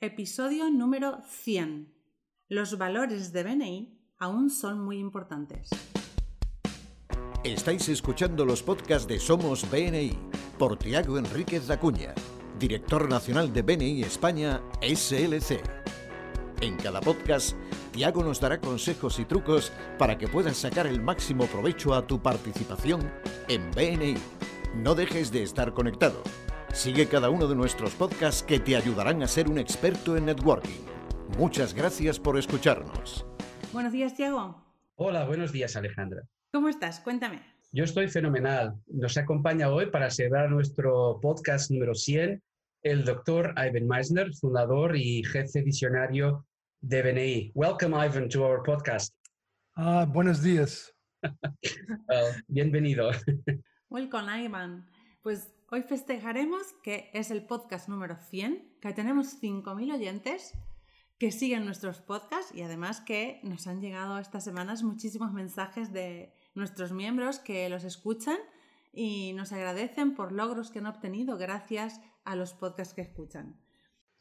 Episodio número 100. Los valores de BNI aún son muy importantes. Estáis escuchando los podcasts de Somos BNI por Tiago Enríquez Acuña, director nacional de BNI España SLC. En cada podcast, Tiago nos dará consejos y trucos para que puedas sacar el máximo provecho a tu participación en BNI. No dejes de estar conectado. Sigue cada uno de nuestros podcasts que te ayudarán a ser un experto en networking. Muchas gracias por escucharnos. Buenos días, Tiago. Hola, buenos días, Alejandra. ¿Cómo estás? Cuéntame. Yo estoy fenomenal. Nos acompaña hoy para celebrar nuestro podcast número 100 el doctor Ivan Meisner, fundador y jefe visionario de BNI. Welcome, Ivan, to our podcast. Ah, buenos días. Well, bienvenido. Welcome, Ivan. Pues hoy festejaremos que es el podcast número 100, que tenemos 5.000 oyentes que siguen nuestros podcasts y además que nos han llegado estas semanas muchísimos mensajes de nuestros miembros que los escuchan y nos agradecen por logros que han obtenido gracias a los podcasts que escuchan.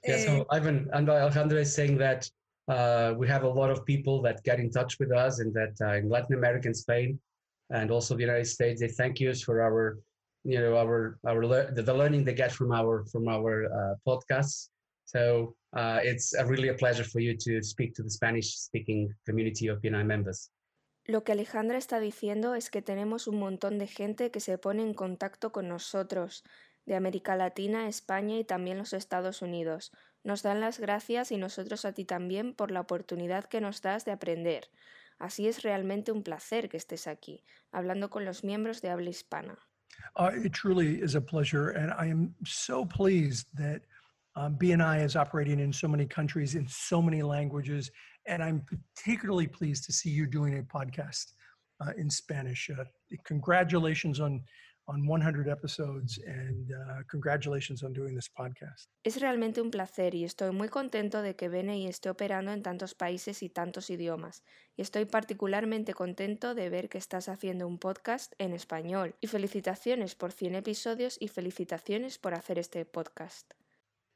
Yeah, so Ivan and Alejandra is saying that uh, we have a lot of people that get in touch with us and that uh, in Latin America and Spain and also the United States, they thank us for our, you know, the, learning they get from our, from our uh, podcasts. So uh, it's really a pleasure for you to speak to the Spanish speaking community of BNI members. Lo que Alejandra está diciendo es que tenemos un montón de gente que se pone en contacto con nosotros, de América Latina, España y también los Estados Unidos. Nos dan las gracias y nosotros a ti también por la oportunidad que nos das de aprender. Así es realmente un placer que estés aquí, hablando con los miembros de habla hispana. Uh, it truly is a pleasure, and I am so pleased that um, BNI is operating in so many countries in so many languages, and I'm particularly pleased to see you doing a podcast uh, in Spanish. Uh, congratulations on on 100 episodes, and uh, congratulations on doing this podcast. Es realmente un placer y estoy muy contento de que BNI esté operando en tantos países y tantos idiomas. Y estoy particularmente contento de ver que estás haciendo un podcast en español. Y felicitaciones por 100 episodios y felicitaciones por hacer este podcast.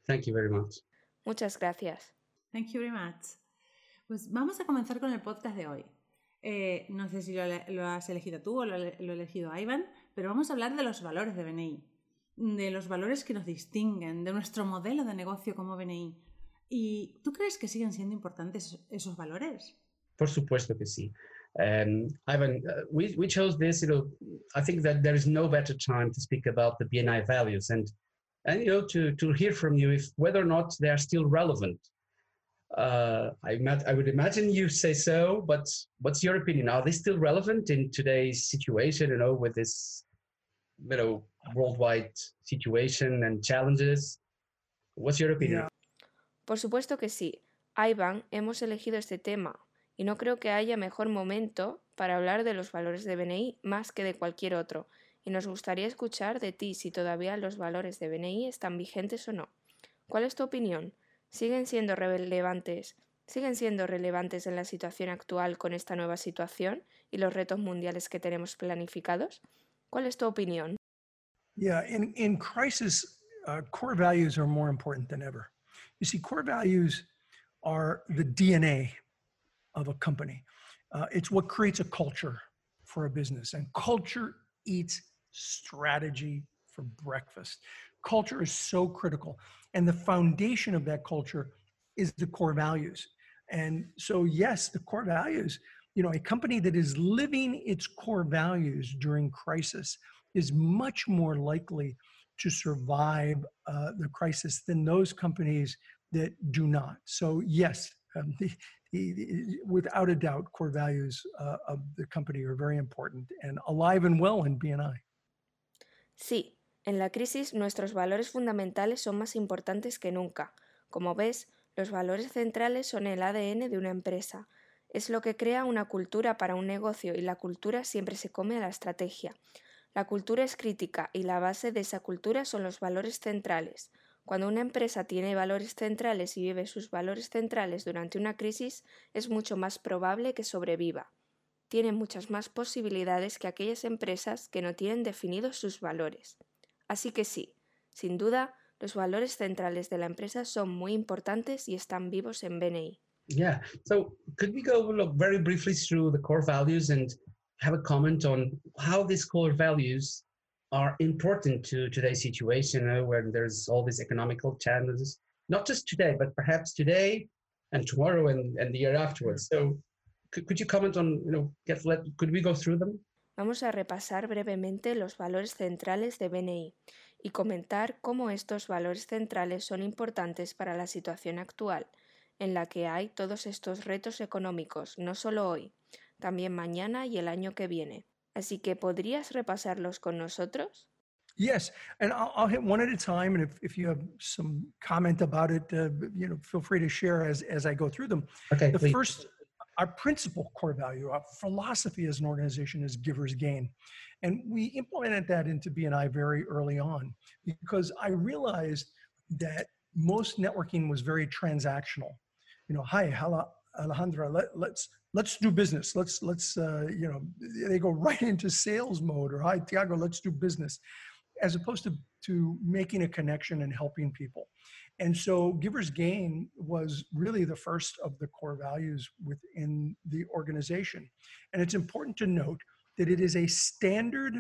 Thank you very much. Muchas gracias. Thank you very much. Pues vamos a comenzar con el podcast de hoy. Eh, no sé si lo, lo, has elegido tú o lo, lo ha elegido Ivan, pero vamos a hablar de los valores de BNI, de los valores que nos distinguen, de nuestro modelo de negocio como BNI. ¿Y tú crees que siguen siendo importantes esos valores? Por supuesto que sí. Um, Ivan, uh, we, we chose this, you know, I think that there is no better time to speak about the BNI values and, and you know, to, to hear from you if whether or not they are still relevant. Uh, I, I would imagine you say so, but what's your opinion? Are they still relevant in today's situation, you know, with this, you know, worldwide situation and challenges? What's your opinion? Por supuesto que sí. Ivan, hemos elegido este tema y no creo que haya mejor momento para hablar de los valores de BNI más que de cualquier otro, y nos gustaría escuchar de ti si todavía los valores de BNI están vigentes o no. ¿Cuál es tu opinión? ¿Siguen siendo relevantes? ¿Siguen siendo relevantes en la situación actual con esta nueva situación y los retos mundiales que tenemos planificados? ¿Cuál es tu opinión? Yeah, in, in crisis, uh, core values are more important than ever. You see, core values are the DNA of a company. Uh, it's what creates a culture for a business, and culture eats strategy for breakfast. Culture is so critical, and the foundation of that culture is the core values. And so, yes, the core values, you know, a company that is living its core values during crisis is much more likely to survive uh, the crisis than those companies that do not. So, yes, um, the, the, without a doubt, core values uh, of the company are very important and alive and well in BNI. Sí, en la crisis nuestros valores fundamentales son más importantes que nunca. Como ves, los valores centrales son el ADN de una empresa. Es lo que crea una cultura para un negocio y la cultura siempre se come a la estrategia. La cultura es crítica y la base de esa cultura son los valores centrales. Cuando una empresa tiene valores centrales y vive sus valores centrales durante una crisis, es mucho más probable que sobreviva. Tiene muchas más posibilidades que aquellas empresas que no tienen definidos sus valores. Así que sí, sin duda, Los valores centrales de la empresa son muy importantes y están vivos en BNI. Yeah. So could we go look very briefly through the core values and have a comment on how these core values are important to today's situation uh, where there's all these economical challenges, not just today, but perhaps today and tomorrow and, and the year afterwards. So could, could you comment on, you know, get, let, could we go through them? Vamos a repasar brevemente los valores centrales de BNI y comentar cómo estos valores centrales son importantes para la situación actual, en la que hay todos estos retos económicos, no solo hoy, también mañana y el año que viene. Así que, ¿podrías repasarlos con nosotros? Yes, and I'll, I'll hit one at a time, and if, if you have some comment about it, uh, you know, feel free to share as as I go through them. Okay, The please. first, our principal core value, our philosophy as an organization is givers gain. And we implemented that into BNI very early on because I realized that most networking was very transactional. You know, hi, hello, Alejandra, let, let's let's do business. Let's let's uh, you know, they go right into sales mode or hi, Tiago, let's do business, as opposed to to making a connection and helping people. And so Givers Gain was really the first of the core values within the organization. And it's important to note that it is a standard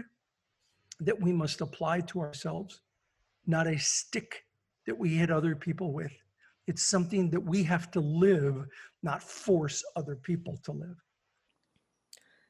that we must apply to ourselves, not a stick that we hit other people with. It's something that we have to live, not force other people to live.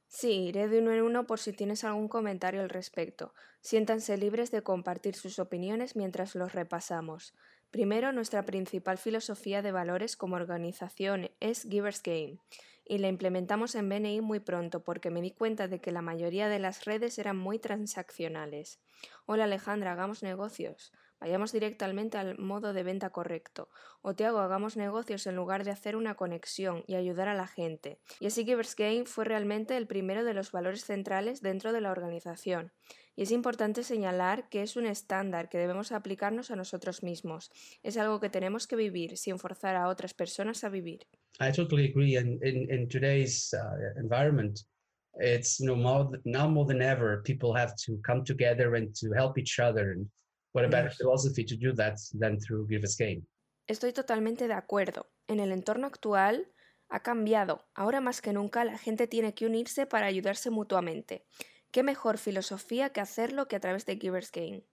Sí, iré de uno en uno por si tienes algún comentario al respecto. Siéntanse libres de compartir sus opiniones mientras los repasamos. Primero, nuestra principal filosofía de valores como organización es Givers Game, y la implementamos en BNI muy pronto porque me di cuenta de que la mayoría de las redes eran muy transaccionales. Hola Alejandra, hagamos negocios. Vayamos directamente al modo de venta correcto. O te hago hagamos negocios en lugar de hacer una conexión y ayudar a la gente. Y así Givers Gain fue realmente el primero de los valores centrales dentro de la organización. Y es importante señalar que es un estándar que debemos aplicarnos a nosotros mismos. Es algo que tenemos que vivir sin forzar a otras personas a vivir. Totally agree. In, in today's uh, environment, it's you know more, now more than ever, people have to come together. And what a better Yes. philosophy to do that than through Give Us Game. Estoy totalmente de acuerdo. En el entorno actual ha cambiado. Ahora más que nunca la gente tiene que unirse para ayudarse mutuamente. ¿Qué mejor filosofía que hacerlo que a través de Givers Gain?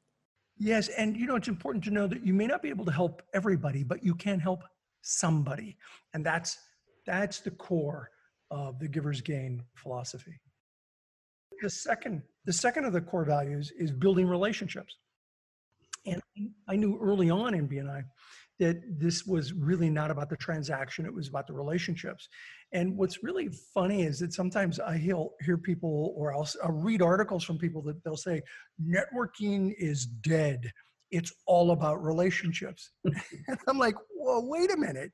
Yes, and you know it's important to know that you may not be able to help everybody, but you can help somebody, and that's that's the core of the giver's gain philosophy. The second, the second of the core values is building relationships, and I knew early on in BNI that this was really not about the transaction; it was about the relationships. And what's really funny is that sometimes I hear hear people, or I'll, I'll read articles from people that they'll say, networking is dead. It's all about relationships. and I'm like, whoa, wait a minute.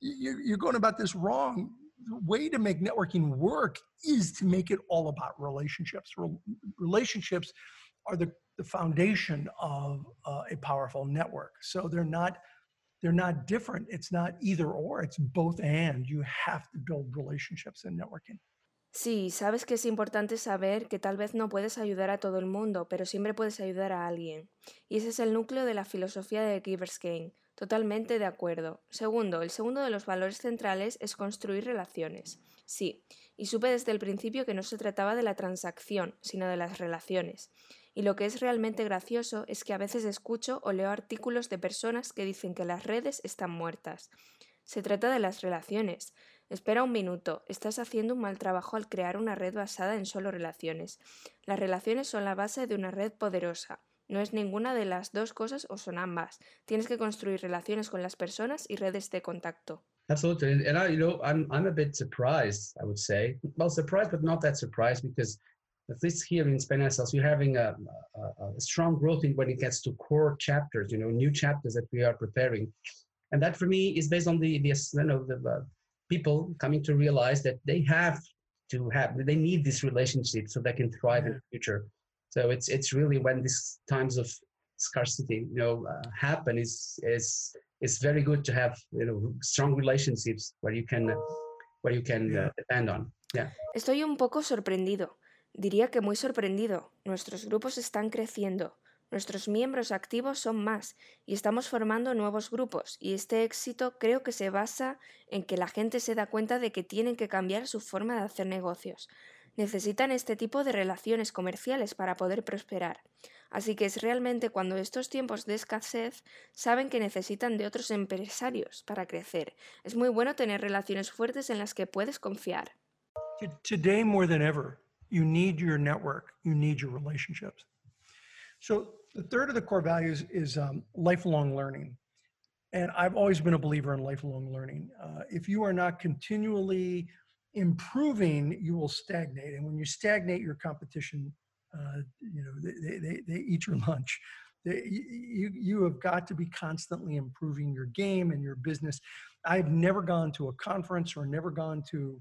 You, you're going about this wrong. The way to make networking work is to make it all about relationships. Relationships are the, the foundation of uh, a powerful network. So they're not they're not different. It's not either or. It's both and. You have to build relationships in networking. Sí, sabes que es importante saber que tal vez no puedes ayudar a todo el mundo, pero siempre puedes ayudar a alguien. Y ese es el núcleo de la filosofía de Givers. Totalmente de acuerdo. Segundo, el segundo de los valores centrales es construir relaciones. Sí, y supe desde el principio que no se trataba de la transacción, sino de las relaciones. Y lo que es realmente gracioso es que a veces escucho o leo artículos de personas que dicen que las redes están muertas. Se trata de las relaciones. Espera un minuto, estás haciendo un mal trabajo al crear una red basada en solo relaciones. Las relaciones son la base de una red poderosa. No es ninguna de las dos cosas o son ambas. Tienes que construir relaciones con las personas y redes de contacto. Absolutely. And, and I, you know, I'm, I'm a bit surprised, I would say. Well, surprised, but not that surprised because at least here in Spain ourselves, we're having a, a, a strong growth in when it gets to core chapters, you know, new chapters that we are preparing. And that for me is based on the, the you know, the uh, people coming to realize that they have to have, they need this relationship so they can thrive in the future. So it's, it's really when these times of scarcity, you know, uh, happen is, is, it's very good to have, you know, strong relationships where you can, uh, where you can uh, depend on. Yeah. Estoy un poco sorprendido. Diría que muy sorprendido. Nuestros grupos están creciendo. Nuestros miembros activos son más y estamos formando nuevos grupos y este éxito creo que se basa en que la gente se da cuenta de que tienen que cambiar su forma de hacer negocios. Necesitan este tipo de relaciones comerciales para poder prosperar. Así que es realmente cuando estos tiempos de escasez saben que necesitan de otros empresarios para crecer. Es muy bueno tener relaciones fuertes en las que puedes confiar. You need your network, you need your relationships. So the third of the core values is um, lifelong learning. And I've always been a believer in lifelong learning. Uh, if you are not continually improving, you will stagnate. And when you stagnate, your competition, uh, you know, they, they, they eat your lunch. They, you, you have got to be constantly improving your game and your business. I've never gone to a conference or never gone to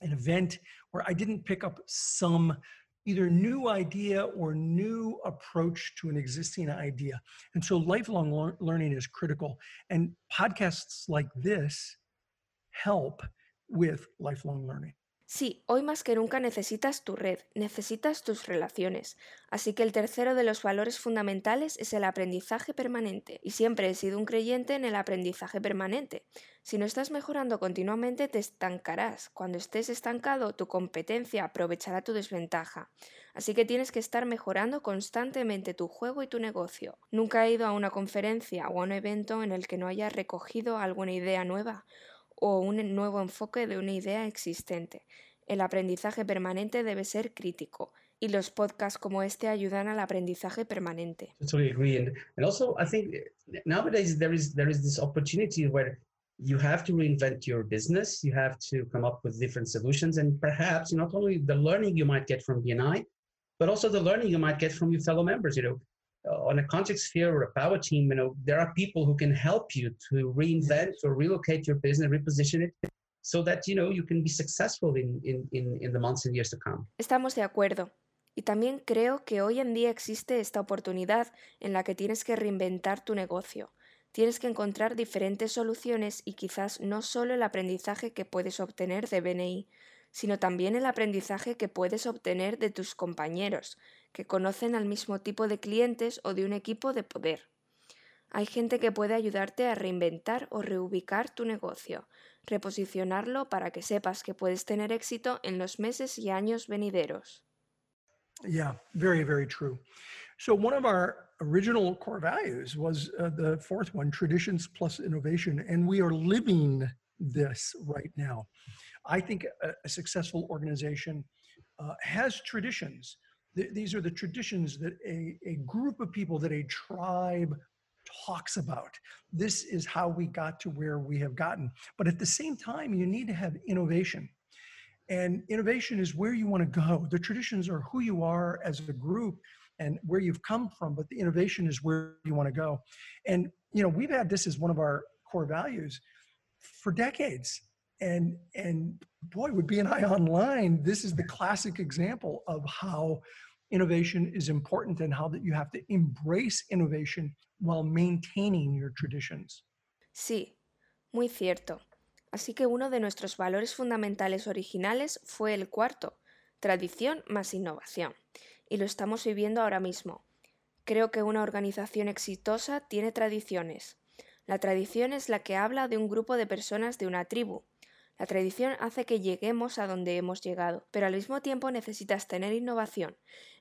an event where I didn't pick up some either new idea or new approach to an existing idea. And so lifelong lear- learning is critical. And podcasts like this help with lifelong learning. Sí, hoy más que nunca necesitas tu red, necesitas tus relaciones. Así que el tercero de los valores fundamentales es el aprendizaje permanente. Y siempre he sido un creyente en el aprendizaje permanente. Si no estás mejorando continuamente, te estancarás. Cuando estés estancado, tu competencia aprovechará tu desventaja. Así que tienes que estar mejorando constantemente tu juego y tu negocio. Nunca he ido a una conferencia o a un evento en el que no haya recogido alguna idea nueva o un nuevo enfoque de una idea existente. El aprendizaje permanente debe ser crítico y los podcasts como este ayudan al aprendizaje permanente. Totally agree, and, and also I think nowadays there is there is this opportunity where you have to reinvent your business, you have to come up with different solutions, and perhaps not only the learning you might get from BNI, but also the learning you might get from your fellow members. You know, on a contact sphere or a power team, you know, there are people who can help you to reinvent or relocate your business, reposition it, so that you know you can be successful in in in, in the months and years to come. Estamos de acuerdo. Y también creo que hoy en día existe esta oportunidad en la que tienes que reinventar tu negocio. Tienes que encontrar diferentes soluciones y quizás no solo el aprendizaje que puedes obtener de BNI, sino también el aprendizaje que puedes obtener de tus compañeros, que conocen al mismo tipo de clientes o de un equipo de poder. Hay gente que puede ayudarte a reinventar o reubicar tu negocio, reposicionarlo para que sepas que puedes tener éxito en los meses y años venideros. Yeah, very, very true. So, one of our original core values was uh, the fourth one traditions plus innovation. And we are living this right now. I think a, a successful organization uh, has traditions. Th- these are the traditions that a, a group of people, that a tribe talks about. This is how we got to where we have gotten. But at the same time, you need to have innovation. And innovation is where you want to go. The traditions are who you are as a group and where you've come from, but the innovation is where you want to go. And you know, we've had this as one of our core values for decades. And and boy, with BNI Online, this is the classic example of how innovation is important and how that you have to embrace innovation while maintaining your traditions. Sí, muy cierto. Así que uno de nuestros valores fundamentales originales fue el cuarto, tradición más innovación. Y lo estamos viviendo ahora mismo. Creo que una organización exitosa tiene tradiciones. La tradición es la que habla de un grupo de personas de una tribu. La tradición hace que lleguemos a donde hemos llegado, pero al mismo tiempo necesitas tener innovación.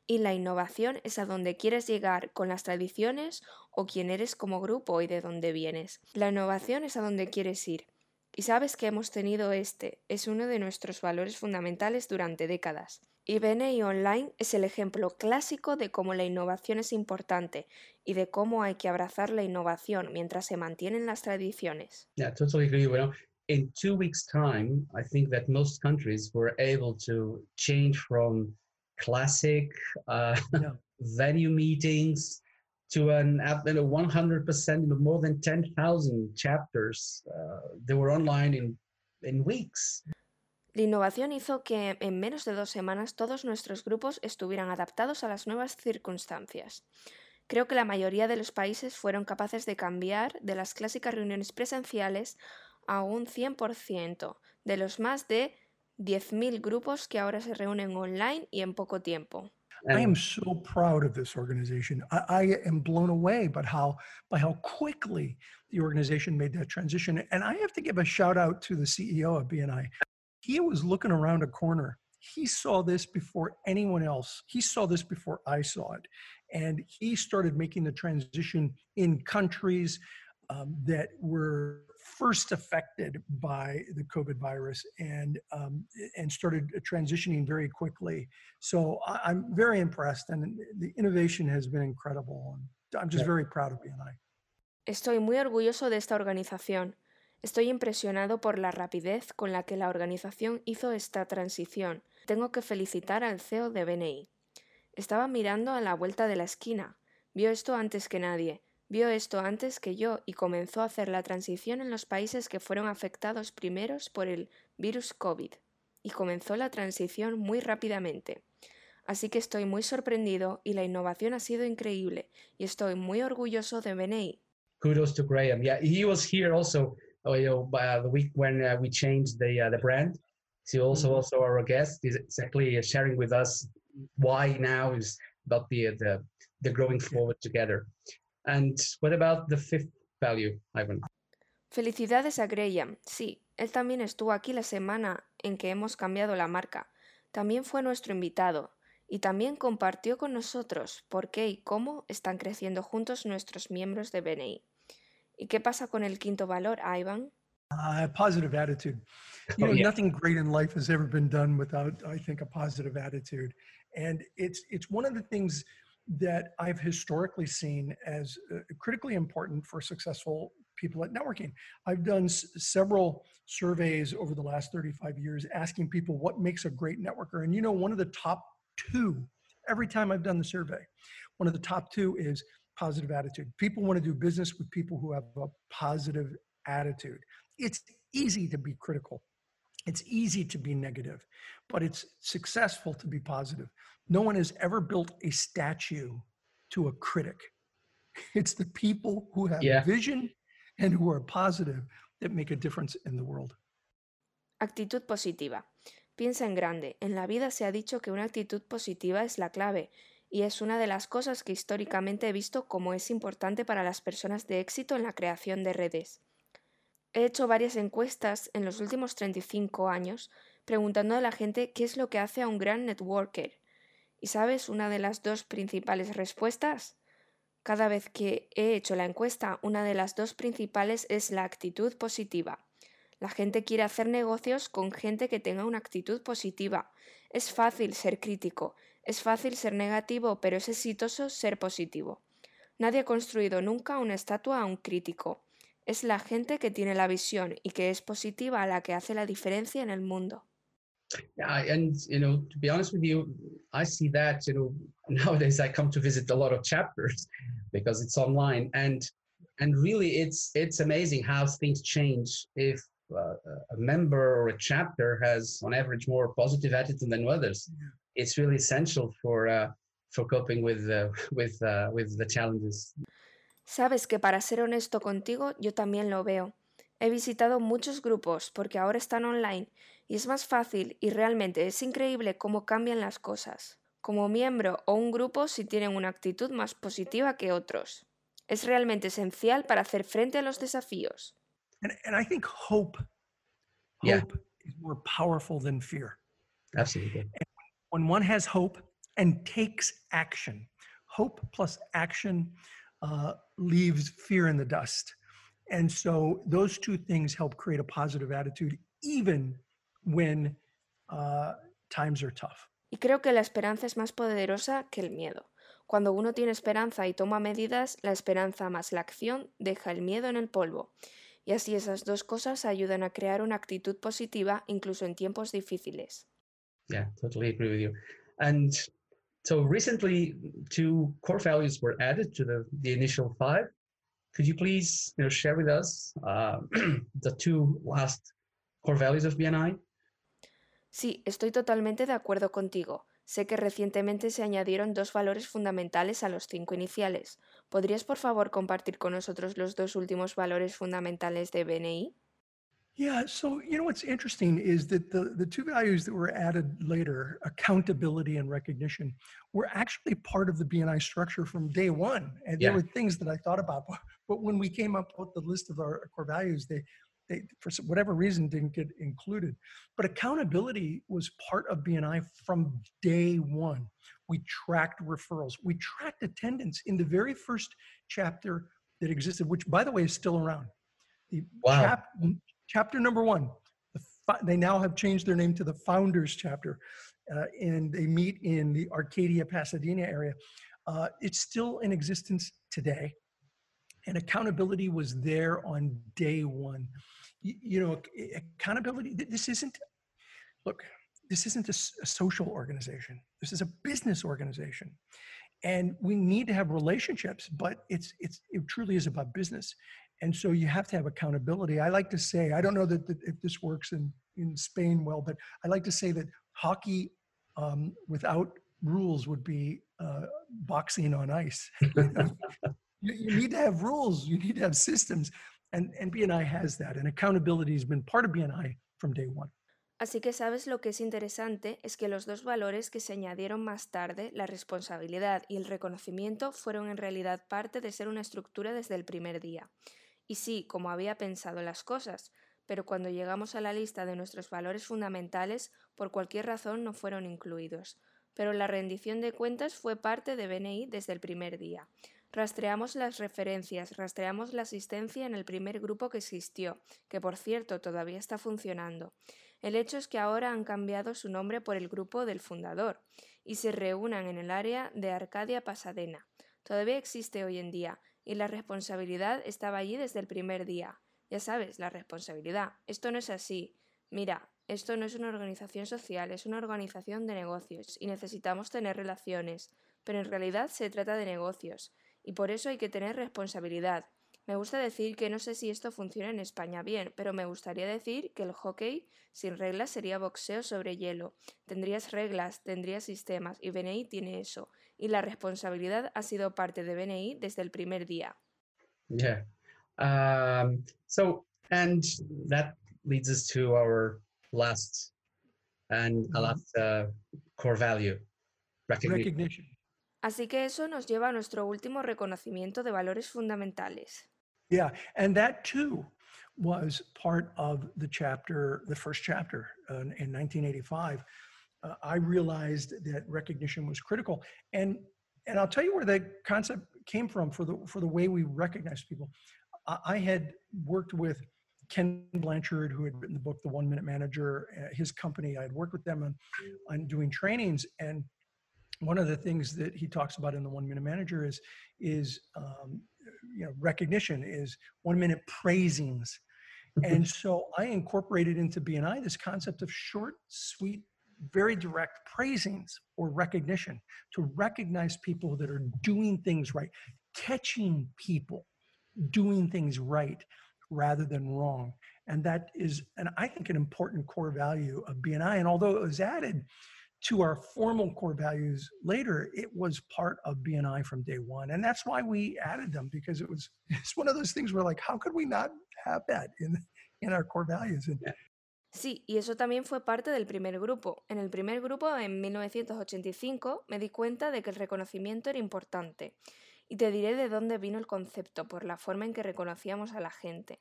Y la innovación es a donde quieres llegar con las tradiciones o quién eres como grupo y de dónde vienes. La innovación es a donde quieres ir. Y sabes que hemos tenido este, es uno de nuestros valores fundamentales durante décadas. Y BNI Online es el ejemplo clásico de cómo la innovación es importante y de cómo hay que abrazar la innovación mientras se mantienen las tradiciones. Yeah, totally agree. Well, in two weeks' time, I think that most countries were able to change from classic uh, Yeah. venue meetings to an app- you know, 100%, you know, more than 10,000 chapters. Uh, they were online in, in weeks. La innovación hizo que en menos de dos semanas todos nuestros grupos estuvieran adaptados a las nuevas circunstancias. Creo que la mayoría de los países fueron capaces de cambiar de las clásicas reuniones presenciales a un 100% de los más de 10.000 grupos que ahora se reúnen online y en poco tiempo. I am so proud of this organization. I, I, am blown away by how by how quickly the organization made that transition. And I have to give a shout out to the CEO of BNI. He was looking around a corner. He saw this before anyone else. He saw this before I saw it. And he started making the transition in countries um, that were first affected by the COVID virus and um, and started transitioning very quickly. So I, am very impressed, and the innovation has been incredible. I'm just very proud of BNI. Estoy muy orgulloso de esta organización. Estoy impresionado por la rapidez con la que la organización hizo esta transición. Tengo que felicitar al CEO de BNI. Estaba mirando a la vuelta de la esquina. Vio esto antes que nadie Vio esto antes que yo y comenzó a hacer la transición en los países que fueron afectados primeros por el virus COVID. Y comenzó la transición muy rápidamente. Así que estoy muy sorprendido y la innovación ha sido increíble y estoy muy orgulloso de BNI. Kudos to Graham. Yeah, he was here also oh, you know, uh, the week when uh, we changed the uh, the brand. He also mm-hmm. also our guest is exactly sharing with us why now is about the the the growing forward together. And what about the fifth value, Ivan? Felicidades a Graham. Sí, él también estuvo aquí la semana en que hemos cambiado la marca. También fue nuestro invitado y también compartió con nosotros por qué y cómo están creciendo juntos nuestros miembros de BNI. ¿Y qué pasa con el quinto valor, Ivan? Uh, positive attitude. You oh, know, yeah. nothing great in life has ever been done without, I think, a positive attitude. And it's it's one of the things that I've historically seen as uh, critically important for successful people at networking. I've done s- several surveys over the last 35 years asking people what makes a great networker. And you know, one of the top two, every time I've done the survey, one of the top two is positive attitude. People want to do business with people who have a positive attitude. It's easy to be critical. It's easy to be negative, but it's successful to be positive. No one has ever built a statue to a critic. It's the people who have yeah. vision and who are positive that make a difference in the world. Actitud positiva. Piensa en grande. En la vida se ha dicho que una actitud positiva es la clave y es una de las cosas que históricamente he visto como es importante para las personas de éxito en la creación de redes. He hecho varias encuestas en los últimos 35 años preguntando a la gente qué es lo que hace a un gran networker ¿Y sabes una de las dos principales respuestas? Cada vez que he hecho la encuesta, una de las dos principales es la actitud positiva. La gente quiere hacer negocios con gente que tenga una actitud positiva. Es fácil ser crítico, es fácil ser negativo, pero es exitoso ser positivo. Nadie ha construido nunca una estatua a un crítico. Es la gente que tiene la visión y que es positiva la que hace la diferencia en el mundo. Yeah, and you know, to be honest with you, I see that you know nowadays I come to visit a lot of chapters because it's online, and and really it's it's amazing how things change if uh, a member or a chapter has on average more positive attitude than others. It's really essential for uh, for coping with uh, with uh, with the challenges. Sabes que para ser honesto contigo, yo también lo veo. He visitado muchos grupos porque ahora están online y es más fácil y realmente es increíble cómo cambian las cosas. Como miembro o un grupo si tienen una actitud más positiva que otros. Es realmente esencial para hacer frente a los desafíos. And, and I think hope, hope is more powerful than fear. Absolutely. And when one has hope and takes action, hope plus action uh, leaves fear in the dust. And so those two things help create a positive attitude even when uh, times are tough. Y creo que la esperanza es más poderosa que el miedo. Cuando uno tiene esperanza y toma medidas, la esperanza más la acción deja el miedo en el polvo. Y así esas dos cosas ayudan a crear una actitud positiva incluso en tiempos difíciles. Yeah, totally agree with you. And so recently two core values were added to the, the initial five. Could you please you know, share with us uh, the two last core values of BNI? Sí, estoy totalmente de acuerdo contigo. Sé que recientemente se añadieron dos valores fundamentales a los cinco iniciales. ¿Podrías por favor compartir con nosotros los dos últimos valores fundamentales de BNI? Yeah, so you know what's interesting is that the, the two values that were added later, accountability and recognition, were actually part of the BNI structure from day one. And Yeah. there were things that I thought about, but, when we came up with the list of our core values, they they for whatever reason didn't get included. But accountability was part of BNI from day one. We tracked referrals, we tracked attendance in the very first chapter that existed, which by the way is still around. The Wow. chap- chapter number one. The they now have changed their name to the Founders Chapter, uh, and they meet in the Arcadia, Pasadena area. Uh, it's still in existence today, and accountability was there on day one. You, you know, accountability. th- This isn't. Look, this isn't a, a social organization. This is a business organization, and we need to have relationships. But it's it's it truly is about business and so you have to have accountability. I like to say i don't know that, that if this works in in spain well but i like to say that hockey um, without rules would be uh, boxing on ice. You, need to have rules. You need to have systems. And and bni has that and accountability has been part of bni from day one. Así que sabes lo que es interesante? Es que los dos valores que se añadieron más tarde, la responsabilidad y el reconocimiento, fueron en realidad parte de ser una estructura desde el primer día. Y sí, como había pensado las cosas, pero cuando llegamos a la lista de nuestros valores fundamentales, por cualquier razón no fueron incluidos. Pero la rendición de cuentas fue parte de BNI desde el primer día. Rastreamos las referencias, rastreamos la asistencia en el primer grupo que existió, que por cierto todavía está funcionando. El hecho es que ahora han cambiado su nombre por el grupo del fundador y se reúnan en el área de Arcadia Pasadena. Todavía existe hoy en día y la responsabilidad estaba allí desde el primer día. Ya sabes, la responsabilidad. Esto no es así. Mira, esto no es una organización social, es una organización de negocios y necesitamos tener relaciones, pero en realidad se trata de negocios y por eso hay que tener responsabilidad. Me gusta decir que no sé si esto funciona en España bien, pero me gustaría decir que el hockey sin reglas sería boxeo sobre hielo. Tendrías reglas, tendrías sistemas y BNI tiene eso. Y la responsabilidad ha sido parte de BNI desde el primer día. Yeah. Um, so, and that leads us to our last and a Mhm. last uh, core value, recognition. recognition Así que eso nos lleva a nuestro último reconocimiento de valores fundamentales. Yeah, and that too was part of the chapter, the first chapter uh, in 1985. Uh, I realized that recognition was critical, and and I'll tell you where that concept came from for the for the way we recognize people. I, I had worked with Ken Blanchard, who had written the book The One Minute Manager. Uh, his company, I had worked with them on on doing trainings, and one of the things that he talks about in the One Minute Manager is is um, you know recognition is one minute praisings and so i incorporated into bni this concept of short sweet very direct praisings or recognition to recognize people that are doing things right catching people doing things right rather than wrong and that is and i think an important core value of bni and although it was added to our formal core values later, it was part of BNI from day one. And that's why we added them because it was it's one of those things where like, how could we not have that in in our core values? And Sí, y eso también fue parte del primer grupo. En el primer grupo, en 1985, me di cuenta de que el reconocimiento era importante. Y te diré de dónde vino el concepto, por la forma en que reconocíamos a la gente.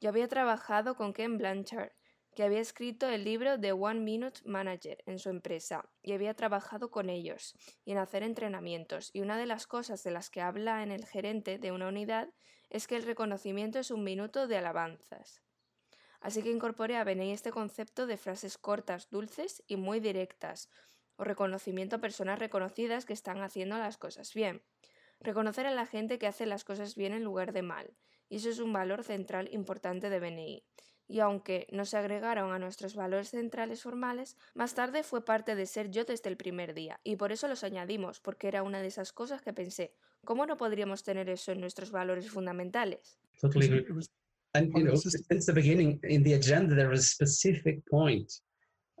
Yo había trabajado con Ken Blanchard, que había escrito el libro The One Minute Manager en su empresa, y había trabajado con ellos y en hacer entrenamientos. Y una de las cosas de las que habla en el gerente de una unidad es que el reconocimiento es un minuto de alabanzas. Así que incorporé a BNI este concepto de frases cortas, dulces y muy directas, o reconocimiento a personas reconocidas que están haciendo las cosas bien. Reconocer a la gente que hace las cosas bien en lugar de mal, y eso es un valor central importante de BNI. Y aunque no se agregaron a nuestros valores centrales formales, más tarde fue parte de ser yo desde el primer día, y por eso los añadimos, porque era una de esas cosas que pensé, ¿cómo no podríamos tener eso en nuestros valores fundamentales? Totally agree. it was And you know, since the beginning in the agenda, there was a specific point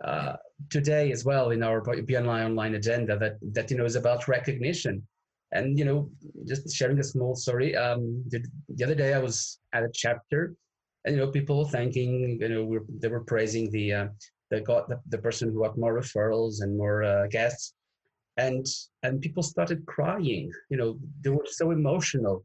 uh, today as well in our BNI online agenda that that you know is about recognition. And you know, just sharing a small story. Um, the, the other day I was at a chapter and you know people were thanking you know we're, they were praising the uh, the got the, the person who got more referrals and more uh, guests and and people started crying you know they were so emotional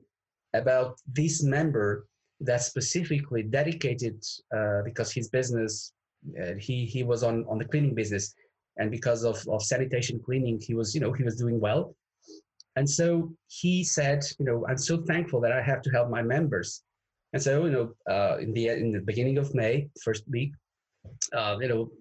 about this member that specifically dedicated uh, because his business uh, he he was on on the cleaning business. And because of, of sanitation cleaning he was you know he was doing well. And so he said you know i'm so thankful that i have to help my members. And so, you know, uh, in the in the beginning of May, first week, uh, you know,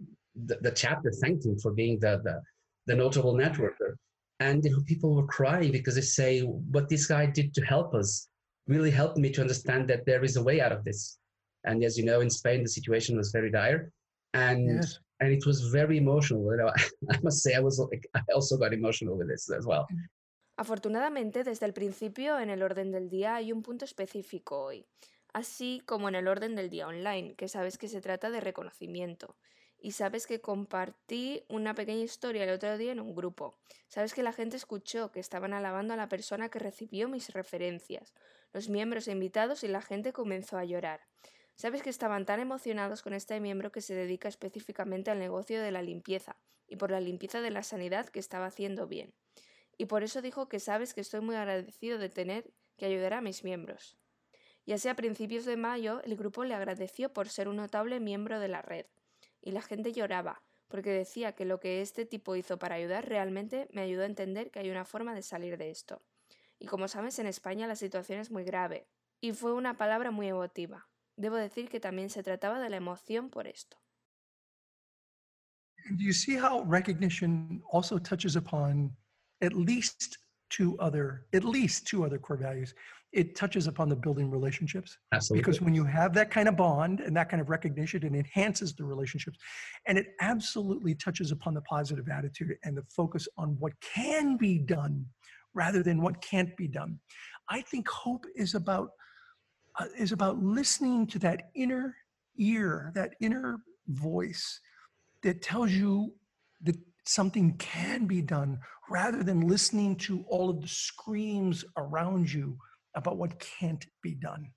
the, the, chapter thanked him for being the, the, the notable networker. And you know, people were crying because they say, what this guy did to help us really helped me to understand that there is a way out of this. And as you know, in Spain, the situation was very dire. And yes. and it was very emotional. You know, I must say I was I also got emotional with this as well. Afortunadamente, desde el principio en el orden del día hay un punto específico hoy. así como en el orden del día online, que sabes que se trata de reconocimiento. Y sabes que compartí una pequeña historia el otro día en un grupo. Sabes que la gente escuchó que estaban alabando a la persona que recibió mis referencias, los miembros e invitados y la gente comenzó a llorar. Sabes que estaban tan emocionados con este miembro que se dedica específicamente al negocio de la limpieza y por la limpieza de la sanidad que estaba haciendo bien. Y por eso dijo que sabes que estoy muy agradecido de tener que ayudar a mis miembros y así a principios de mayo el grupo le agradeció por ser un notable miembro de la red. Y la gente lloraba, porque decía que lo que este tipo hizo para ayudar realmente me ayudó a entender que hay una forma de salir de esto. Y como sabes, en España la situación es muy grave, y fue una palabra muy emotiva. Debo decir que también se trataba de la emoción por esto. Do you see how recognition also touches upon at least two other, at least two other core values? It touches upon the building relationships. Absolutely. Because when you have that kind of bond and that kind of recognition, it enhances the relationships. And it absolutely touches upon the positive attitude and the focus on what can be done rather than what can't be done. I think hope is about uh, is about listening to that inner ear, that inner voice that tells you that something can be done rather than listening to all of the screams around you about what can't be done.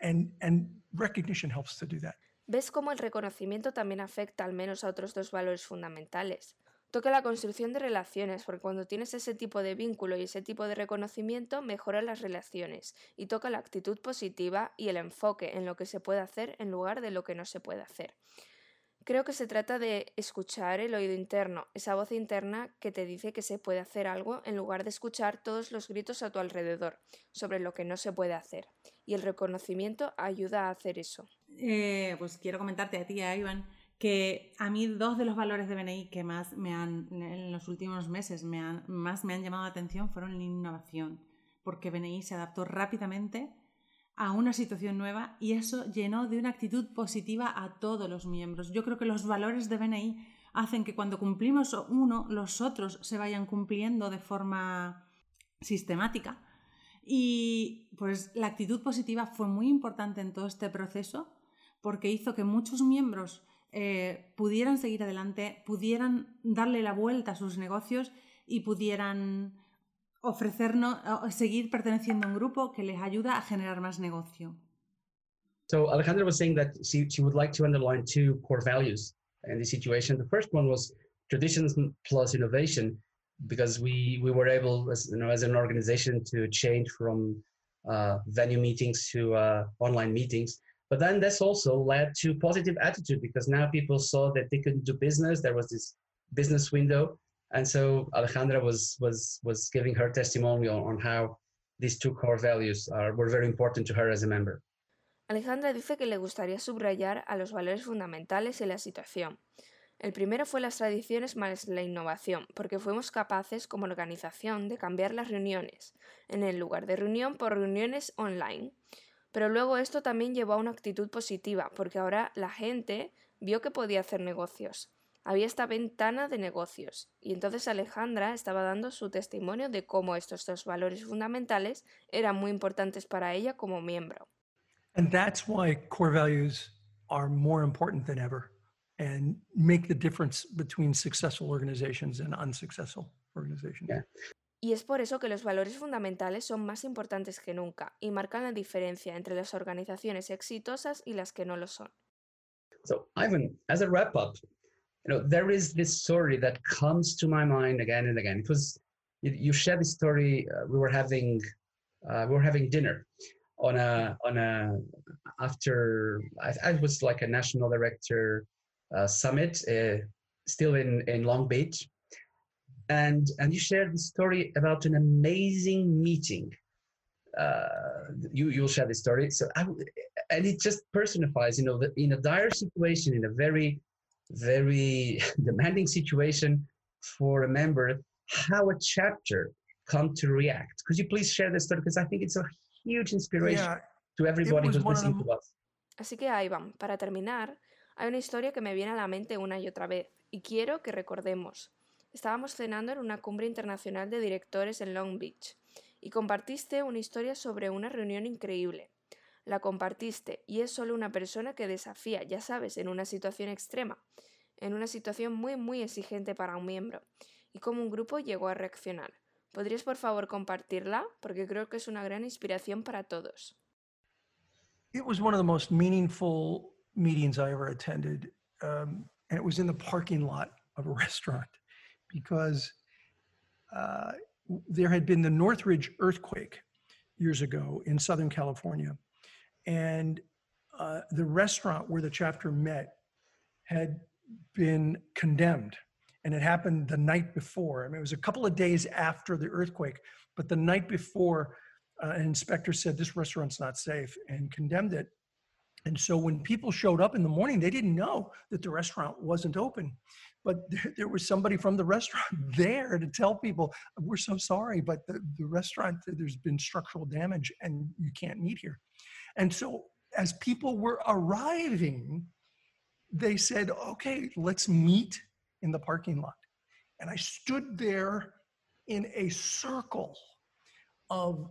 And, and recognition helps to do that. ¿Ves cómo el reconocimiento también afecta al menos a otros dos valores fundamentales? Toca la construcción de relaciones, porque cuando tienes ese tipo de vínculo y ese tipo de reconocimiento, mejoran las relaciones y toca la actitud positiva y el enfoque en lo que se puede hacer en lugar de lo que no se puede hacer. Creo que se trata de escuchar el oído interno, esa voz interna que te dice que se puede hacer algo en lugar de escuchar todos los gritos a tu alrededor sobre lo que no se puede hacer. Y el reconocimiento ayuda a hacer eso. Eh, pues quiero comentarte a ti, a Iván, que a mí dos de los valores de BNI que más me han, en los últimos meses más me han llamado la atención fueron la innovación, porque BNI se adaptó rápidamente a una situación nueva y eso llenó de una actitud positiva a todos los miembros. Yo creo que los valores de BNI hacen que cuando cumplimos uno, los otros se vayan cumpliendo de forma sistemática. Y pues la actitud positiva fue muy importante en todo este proceso porque hizo que muchos miembros eh, pudieran seguir adelante, pudieran darle la vuelta a sus negocios y pudieran ofrecernos, seguir perteneciendo a un grupo que les ayuda a generar más negocio. So Alejandra was saying that she, she would like to underline two core values in this situation. The first one was traditions plus innovation, because we, we were able, as, you know, as an organization to change from uh, venue meetings to uh, online meetings. But then this also led to positive attitude because now people saw that they could do business. There was this business window and so Alejandra was was was giving her testimonial on how these two core values are, were very important to her as a member. Alejandra dice que le gustaría subrayar a los valores fundamentales y la situación. El primero fue las tradiciones más la innovación, porque fuimos capaces como organización de cambiar las reuniones, en el lugar de reunión por reuniones online. Pero luego esto también llevó a una actitud positiva, porque ahora la gente vio que podía hacer negocios había esta ventana de negocios y entonces Alejandra estaba dando su testimonio de cómo estos dos valores fundamentales eran muy importantes para ella como miembro. And that's why core values are more important than ever and make the difference between successful organizations and unsuccessful organizations. Yeah. Y es por eso que los valores fundamentales son más importantes que nunca y marcan la diferencia entre las organizaciones exitosas y las que no lo son. So, Ivan, as a wrap up, you know, there is this story that comes to my mind again and again. It was you, you shared this story. Uh, we were having uh, we were having dinner on a on a after I, I was like a national director uh, summit uh, still in in Long Beach, and and you shared the story about an amazing meeting. Uh, you you'll share the story. So I, and it just personifies, you know, that in a dire situation, in a very very demanding situation for a member, how a chapter come to react. Could you please share this story? Because I think it's a huge inspiration Yeah, to everybody who's listening the- to us. Así que Ivan, para terminar, hay una historia que me viene a la mente una y otra vez y quiero que recordemos. Estábamos cenando en una cumbre internacional de directores en Long Beach y compartiste una historia sobre una reunión increíble. La compartiste y es solo una persona que desafía, ya sabes, en una situación extrema, en una situación muy muy exigente para un miembro, y cómo un grupo llegó a reaccionar. ¿Podrías por favor compartirla? Porque creo que es una gran inspiración para todos. it was one of the most meaningful meetings I ever attended. Um, and it was in the parking lot of a restaurant because uh, there had been the Northridge earthquake years ago in Southern California. And uh, the restaurant where the chapter met had been condemned. And it happened the night before. I mean, it was a couple of days after the earthquake, but the night before, uh, an inspector said this restaurant's not safe and condemned it. And so when people showed up in the morning, they didn't know that the restaurant wasn't open. But there, there was somebody from the restaurant there to tell people, we're so sorry, but the, the restaurant, there's been structural damage and you can't meet here. And so as people were arriving, they said, okay, let's meet in the parking lot. And I stood there in a circle of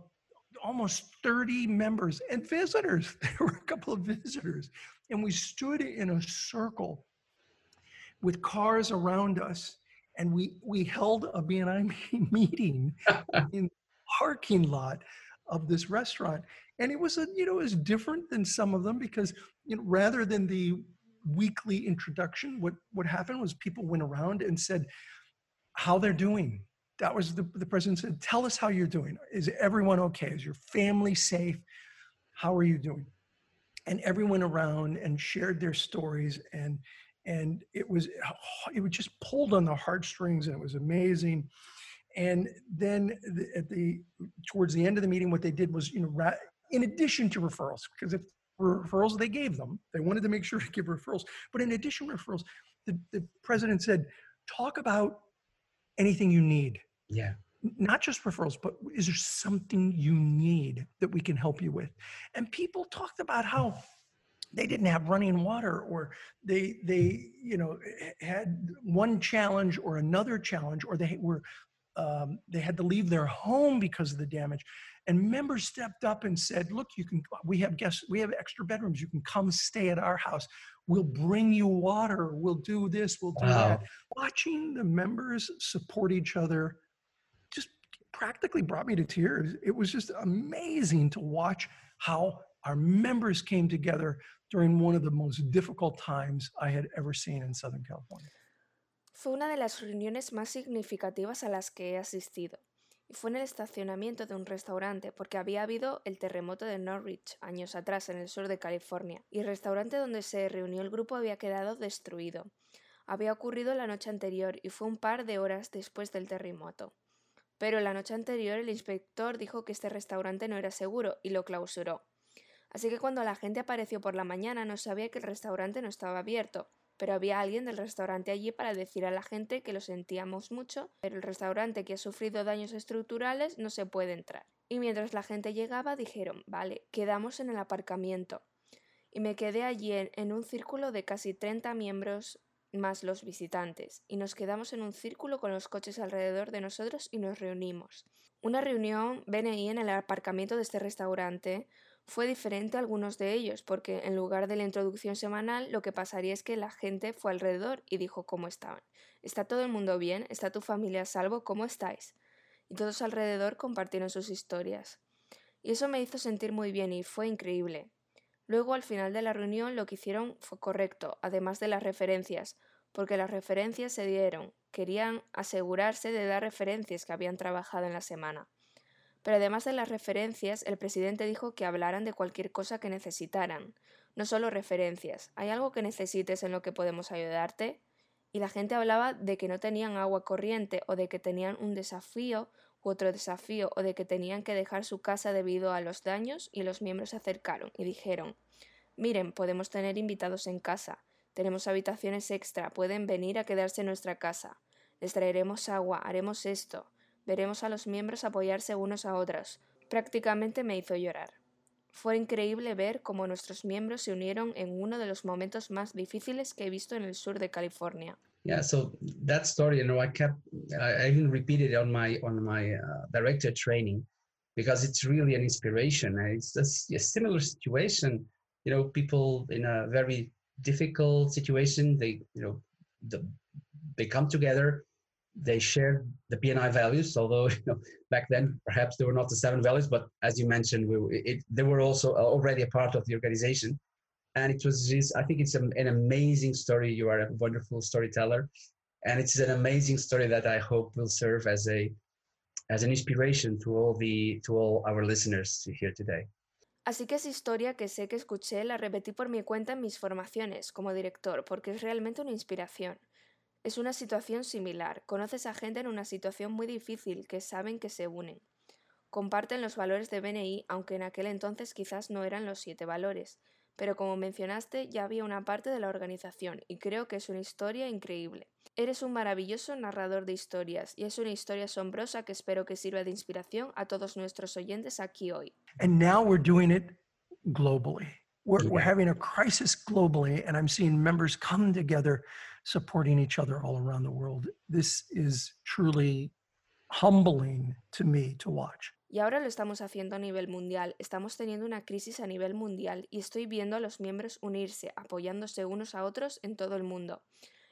almost 30 members and visitors. There were a couple of visitors. And we stood in a circle with cars around us. And we, we held a BNI meeting in the parking lot of this restaurant. And it was a, you know, it was different than some of them because, you know, rather than the weekly introduction, what, what happened was people went around and said how they're doing. That was the, the president said, tell us how you're doing. Is everyone okay? Is your family safe? How are you doing? And everyone around and shared their stories and and it was it was just pulled on the heartstrings and it was amazing. And then at the towards the end of the meeting, what they did was, you know, in addition to referrals, because if referrals they gave them, they wanted to make sure to give referrals. But in addition to referrals, the, the president said, talk about anything you need Yeah. not just referrals, but is there something you need that we can help you with? And people talked about how they didn't have running water or they they you know had one challenge or another challenge or they were um, they had to leave their home because of the damage and members stepped up and said look you can we have guests we have extra bedrooms. You can come stay at our house. We'll bring you water. We'll do this. We'll do that. Watching the members support each other just practically brought me to tears. It was just amazing to watch how our members came together during one of the most difficult times I had ever seen in Southern California. Fue una de las reuniones más significativas a las que he asistido, y fue en el estacionamiento de un restaurante porque había habido el terremoto de Norwich años atrás en el sur de California, y el restaurante donde se reunió el grupo había quedado destruido. Había ocurrido la noche anterior y fue un par de horas después del terremoto. Pero la noche anterior el inspector dijo que este restaurante no era seguro y lo clausuró. Así que cuando la gente apareció por la mañana no sabía que el restaurante no estaba abierto, pero había alguien del restaurante allí para decir a la gente que lo sentíamos mucho, pero el restaurante que ha sufrido daños estructurales no se puede entrar. Y mientras la gente llegaba dijeron, vale, quedamos en el aparcamiento. Y me quedé allí en, un círculo de casi 30 miembros más los visitantes, y nos quedamos en un círculo con los coches alrededor de nosotros y nos reunimos. Una reunión BNI en el aparcamiento de este restaurante fue diferente algunos de ellos, porque en lugar de la introducción semanal, lo que pasaría es que la gente fue alrededor y dijo cómo estaban. ¿Está todo el mundo bien? ¿Está tu familia a salvo? ¿Cómo estáis? y todos alrededor compartieron sus historias. Y eso me hizo sentir muy bien y fue increíble. Luego, al final de la reunión, lo que hicieron fue correcto, además de las referencias, porque las referencias se dieron. Querían asegurarse de dar referencias que habían trabajado en la semana. Pero además de las referencias, el presidente dijo que hablaran de cualquier cosa que necesitaran, no solo referencias. ¿Hay algo que necesites en lo que podemos ayudarte? Y la gente hablaba de que no tenían agua corriente o de que tenían un desafío u otro desafío o de que tenían que dejar su casa debido a los daños y los miembros se acercaron y dijeron Miren, podemos tener invitados en casa, tenemos habitaciones extra, pueden venir a quedarse en nuestra casa, les traeremos agua, haremos esto, veremos a los miembros apoyarse unos a otros. Prácticamente me hizo llorar. Fue increíble ver cómo nuestros miembros se unieron en uno de los momentos más difíciles que he visto en el sur de California. Yeah, so that story, you know, I kept, I even repeated on my on my uh, director training because it's really an inspiration. It's a, a similar situation, you know, people in a very difficult situation, they, you know, the, they come together they shared the PNI values, although you know, back then perhaps they were not the seven values, but as you mentioned, we, it, they were also uh, already a part of the organization. And it was just, I think it's an, an amazing story. You are a wonderful storyteller. And it's an amazing story that I hope will serve as a as an inspiration to all the to all our listeners here today. Así que esa historia que sé que escuché la repetí por mi cuenta en mis formaciones como director, porque es realmente una inspiración. Es una situación similar. Conoces a gente en una situación muy difícil que saben que se unen. Comparten los valores de BNI, aunque en aquel entonces quizás no eran los siete valores. Pero como mencionaste, ya había una parte de la organización y creo que es una historia increíble. Eres un maravilloso narrador de historias y es una historia asombrosa que espero que sirva de inspiración a todos nuestros oyentes aquí hoy. And now we're doing it globally. We're, we're having a crisis globally, and I'm seeing members come together supporting each other all around the world. This is truly humbling to me to watch. Y ahora lo estamos haciendo a nivel mundial. Estamos teniendo una crisis a nivel mundial y estoy viendo a los miembros unirse, apoyándose unos a otros en todo el mundo.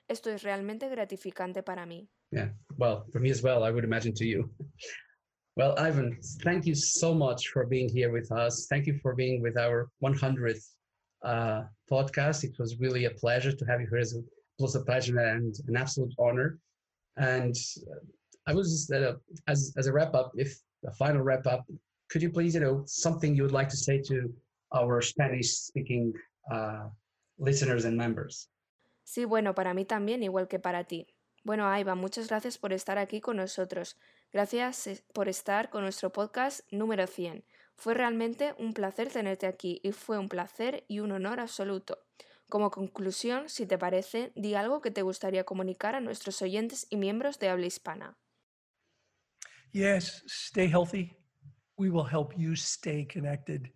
Esto es realmente gratificante para mí. Yeah, well, for me as well, I would imagine to you. Well, Ivan, thank you so much for being here with us. Thank you for being with our 100th uh, podcast. It was really a pleasure to have you here as was a pleasure and an absolute honor. And I was uh, as as a wrap up, if a final wrap up, could you please, you know, something you would like to say to our Spanish speaking uh, listeners and members? Sí, bueno, para mí también, igual que para ti. Bueno, Aiva, muchas gracias por estar aquí con nosotros. Gracias eh, por estar con nuestro podcast número 100. Fue realmente un placer tenerte aquí y fue un placer y un honor absoluto. Como conclusión, si te parece, di algo que te gustaría comunicar a nuestros oyentes y miembros de habla hispana. Yes, stay healthy. We will help you stay connected.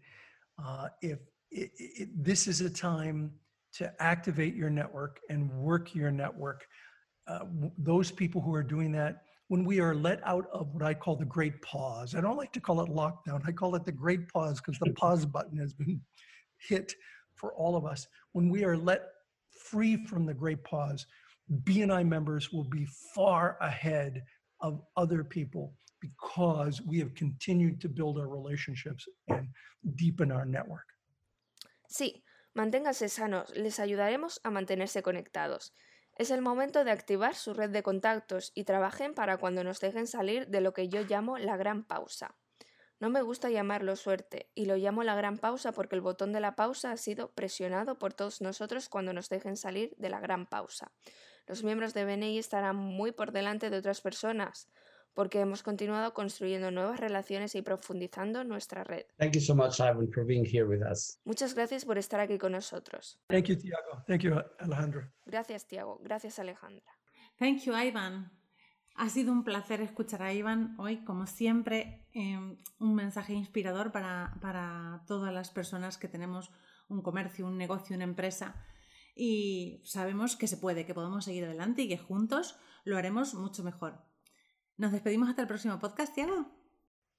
Uh, if it, it, this is a time to activate your network and work your network, uh, those people who are doing that, when we are let out of what I call the great pause, I don't like to call it lockdown. I call it the great pause because the pause button has been hit for all of us. When we are let free from the great pause, BNI members will be far ahead of other people because we have continued to build our relationships and deepen our network. Sí, manténganse sanos, les ayudaremos a mantenerse conectados. Es el momento de activar su red de contactos y trabajen para cuando nos dejen salir de lo que yo llamo la gran pausa. No me gusta llamarlo suerte, y lo llamo la gran pausa porque el botón de la pausa ha sido presionado por todos nosotros cuando nos dejen salir de la gran pausa. Los miembros de BNI estarán muy por delante de otras personas porque hemos continuado construyendo nuevas relaciones y profundizando nuestra red. Thank you so much, Ivan, for being here with us. Muchas gracias por estar aquí con nosotros. Thank you, Tiago. Thank you, Alejandro. Gracias, Tiago. Gracias, Alejandra. Thank you, Ivan. Ha sido un placer escuchar a Iván hoy, como siempre, em, un mensaje inspirador para, para todas las personas que tenemos un comercio, un negocio, una empresa y sabemos que se puede, que podemos seguir adelante y que juntos lo haremos mucho mejor. Nos despedimos hasta el próximo podcast, Tiago.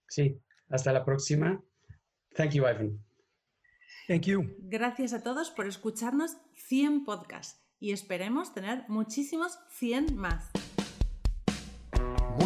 Sí, hasta la próxima. Thank you, Ivan. Thank you. Gracias a todos por escucharnos 100 podcasts y esperemos tener muchísimos 100 más.